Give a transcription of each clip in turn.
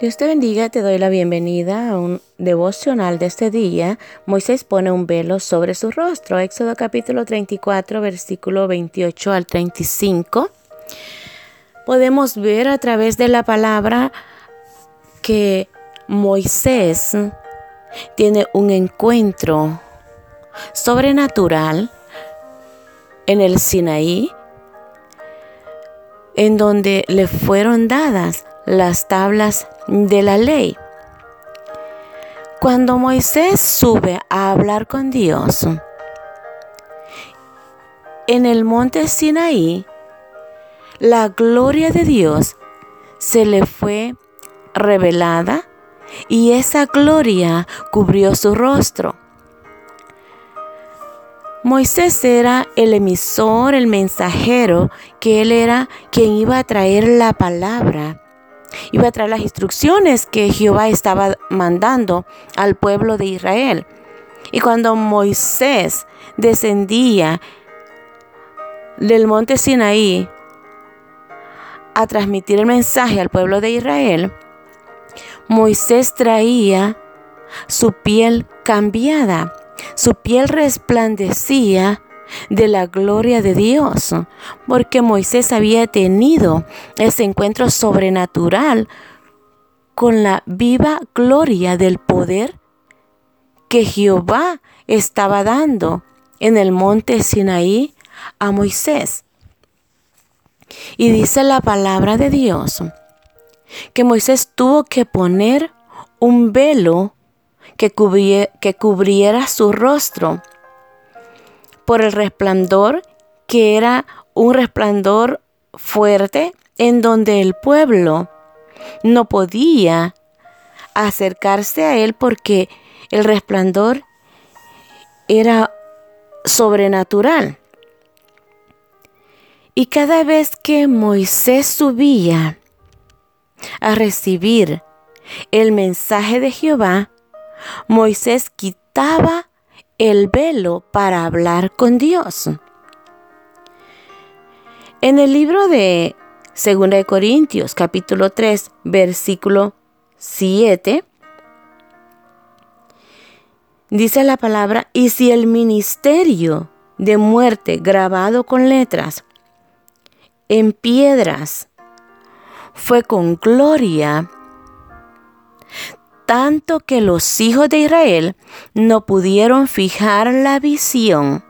Dios te bendiga, te doy la bienvenida a un devocional de este día. Moisés pone un velo sobre su rostro. Éxodo capítulo 34, versículo 28 al 35. Podemos ver a través de la palabra que Moisés tiene un encuentro sobrenatural en el Sinaí, en donde le fueron dadas las tablas de la ley. Cuando Moisés sube a hablar con Dios en el monte Sinaí, la gloria de Dios se le fue revelada y esa gloria cubrió su rostro. Moisés era el emisor, el mensajero, que él era quien iba a traer la palabra Iba a traer las instrucciones que Jehová estaba mandando al pueblo de Israel. Y cuando Moisés descendía del monte Sinaí a transmitir el mensaje al pueblo de Israel, Moisés traía su piel cambiada, su piel resplandecía de la gloria de Dios, porque Moisés había tenido ese encuentro sobrenatural con la viva gloria del poder que Jehová estaba dando en el monte Sinaí a Moisés. Y dice la palabra de Dios que Moisés tuvo que poner un velo que, que cubriera su rostro por el resplandor, que era un resplandor fuerte en donde el pueblo no podía acercarse a él porque el resplandor era sobrenatural. Y cada vez que Moisés subía a recibir el mensaje de Jehová, Moisés quitaba el velo para hablar con Dios. En el libro de 2 de Corintios capítulo 3 versículo 7 dice la palabra, y si el ministerio de muerte grabado con letras en piedras fue con gloria, tanto que los hijos de Israel no pudieron fijar la visión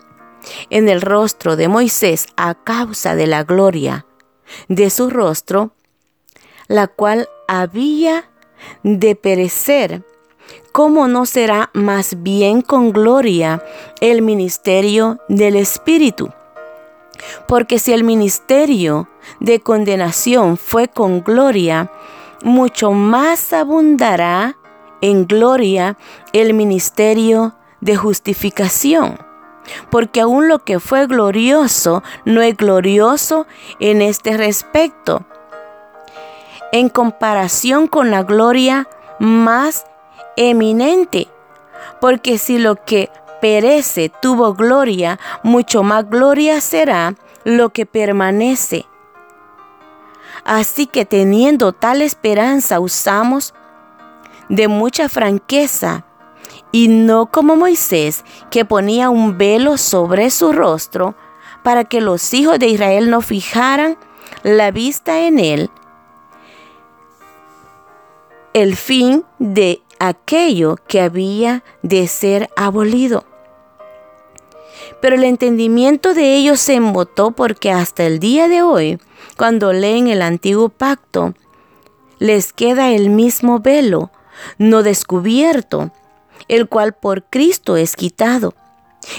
en el rostro de Moisés a causa de la gloria de su rostro, la cual había de perecer. ¿Cómo no será más bien con gloria el ministerio del Espíritu? Porque si el ministerio de condenación fue con gloria, mucho más abundará en gloria el ministerio de justificación. Porque aún lo que fue glorioso no es glorioso en este respecto. En comparación con la gloria más eminente. Porque si lo que perece tuvo gloria, mucho más gloria será lo que permanece. Así que teniendo tal esperanza usamos de mucha franqueza, y no como Moisés, que ponía un velo sobre su rostro para que los hijos de Israel no fijaran la vista en él, el fin de aquello que había de ser abolido. Pero el entendimiento de ellos se embotó porque hasta el día de hoy, cuando leen el antiguo pacto, les queda el mismo velo no descubierto, el cual por Cristo es quitado.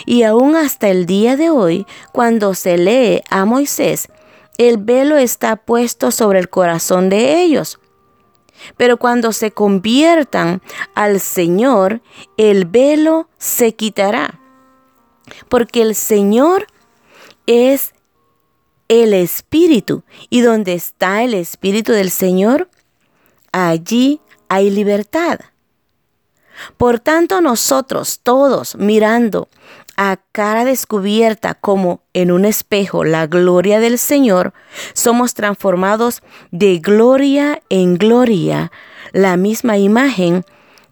Y aún hasta el día de hoy, cuando se lee a Moisés, el velo está puesto sobre el corazón de ellos. Pero cuando se conviertan al Señor, el velo se quitará. Porque el Señor es el Espíritu. Y donde está el Espíritu del Señor, allí hay libertad. Por tanto, nosotros todos mirando a cara descubierta como en un espejo la gloria del Señor, somos transformados de gloria en gloria, la misma imagen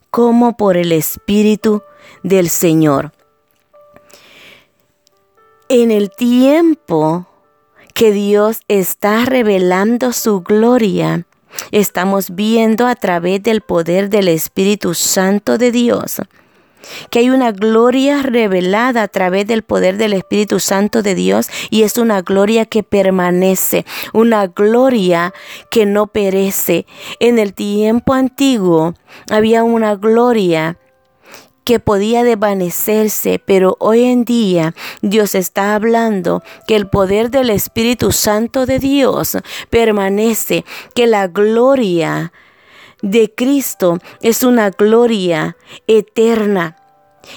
como por el Espíritu del Señor. En el tiempo que Dios está revelando su gloria, estamos viendo a través del poder del Espíritu Santo de Dios que hay una gloria revelada a través del poder del Espíritu Santo de Dios y es una gloria que permanece, una gloria que no perece. En el tiempo antiguo había una gloria que podía desvanecerse, pero hoy en día Dios está hablando que el poder del Espíritu Santo de Dios permanece, que la gloria de Cristo es una gloria eterna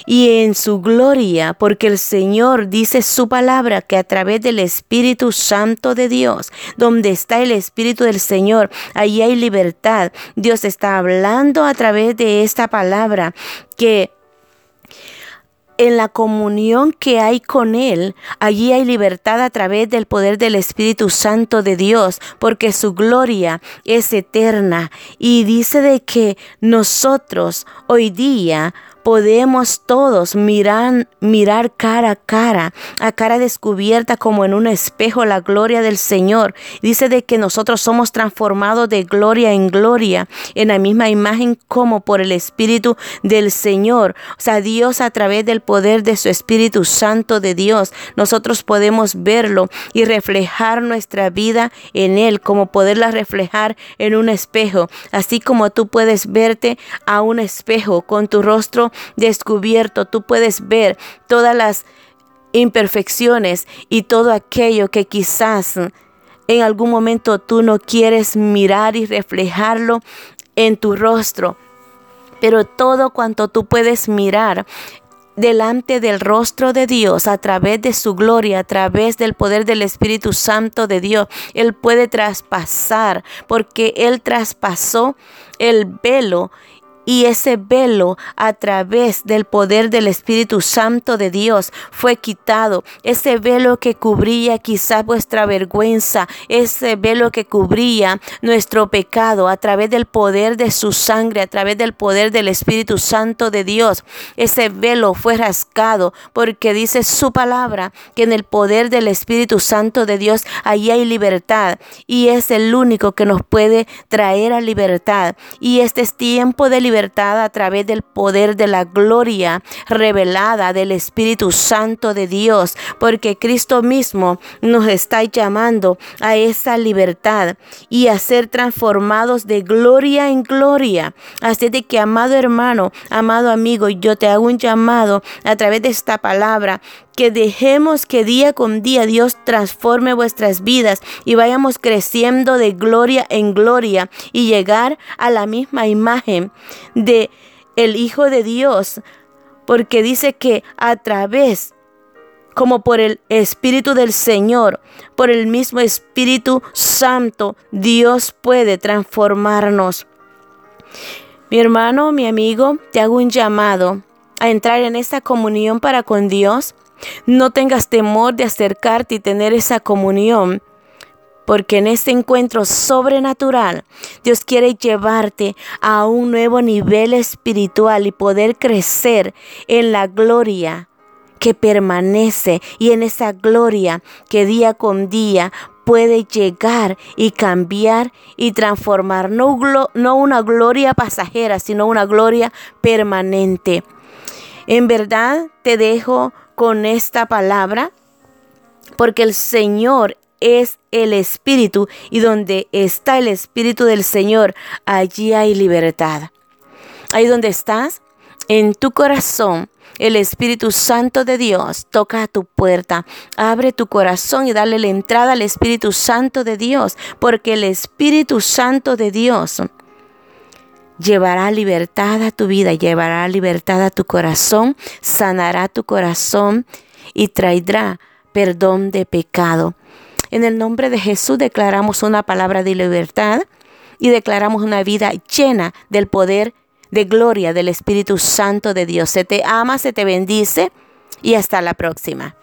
y en su gloria, porque el Señor dice su palabra que a través del Espíritu Santo de Dios, donde está el Espíritu del Señor, allí hay libertad. Dios está hablando a través de esta palabra que en la comunión que hay con Él, allí hay libertad a través del poder del Espíritu Santo de Dios, porque su gloria es eterna. Y dice de que nosotros hoy día podemos todos mirar, mirar cara a cara, a cara descubierta como en un espejo la gloria del Señor. Dice de que nosotros somos transformados de gloria en gloria, en la misma imagen como por el Espíritu del Señor. O sea, Dios a través del poder de su Espíritu Santo de Dios, nosotros podemos verlo y reflejar nuestra vida en Él, como poderla reflejar en un espejo, así como tú puedes verte a un espejo con tu rostro descubierto, tú puedes ver todas las imperfecciones y todo aquello que quizás en algún momento tú no quieres mirar y reflejarlo en tu rostro. Pero todo cuanto tú puedes mirar delante del rostro de Dios a través de su gloria, a través del poder del Espíritu Santo de Dios. Él puede traspasar porque Él traspasó el velo y ese velo a través del poder del Espíritu Santo de Dios fue quitado. Ese velo que cubría quizás vuestra vergüenza, ese velo que cubría nuestro pecado a través del poder de su sangre, a través del poder del Espíritu Santo de Dios. Ese velo fue rascado porque dice su palabra que en el poder del Espíritu Santo de Dios allí hay libertad y es el único que nos puede traer a libertad. Y este es tiempo de libertad libertad a través del poder de la gloria revelada del Espíritu Santo de Dios, porque Cristo mismo nos está llamando a esa libertad y a ser transformados de gloria en gloria. Así de que, amado hermano, amado amigo, yo te hago un llamado a través de esta palabra que dejemos que día con día Dios transforme vuestras vidas y vayamos creciendo de gloria en gloria y llegar a la misma imagen de el Hijo de Dios, porque dice que a través como por el Espíritu del Señor, por el mismo Espíritu Santo, Dios puede transformarnos. Mi hermano, mi amigo, te hago un llamado a entrar en esta comunión para con Dios no tengas temor de acercarte y tener esa comunión. Porque en este encuentro sobrenatural Dios quiere llevarte a un nuevo nivel espiritual y poder crecer en la gloria que permanece y en esa gloria que día con día puede llegar y cambiar y transformar. No, una gloria pasajera, sino una gloria permanente. En verdad te dejo con esta palabra, porque el Señor es el Espíritu y donde está el Espíritu del Señor, allí hay libertad. Ahí donde estás, en tu corazón, el Espíritu Santo de Dios toca a tu puerta. Abre tu corazón y dale la entrada al Espíritu Santo de Dios, porque el Espíritu Santo de Dios llevará libertad a tu vida, llevará libertad a tu corazón, sanará tu corazón y traerá perdón de pecado. En el nombre de Jesús declaramos una palabra de libertad y declaramos una vida llena del poder de gloria del Espíritu Santo de Dios. Se te ama, se te bendice y hasta la próxima.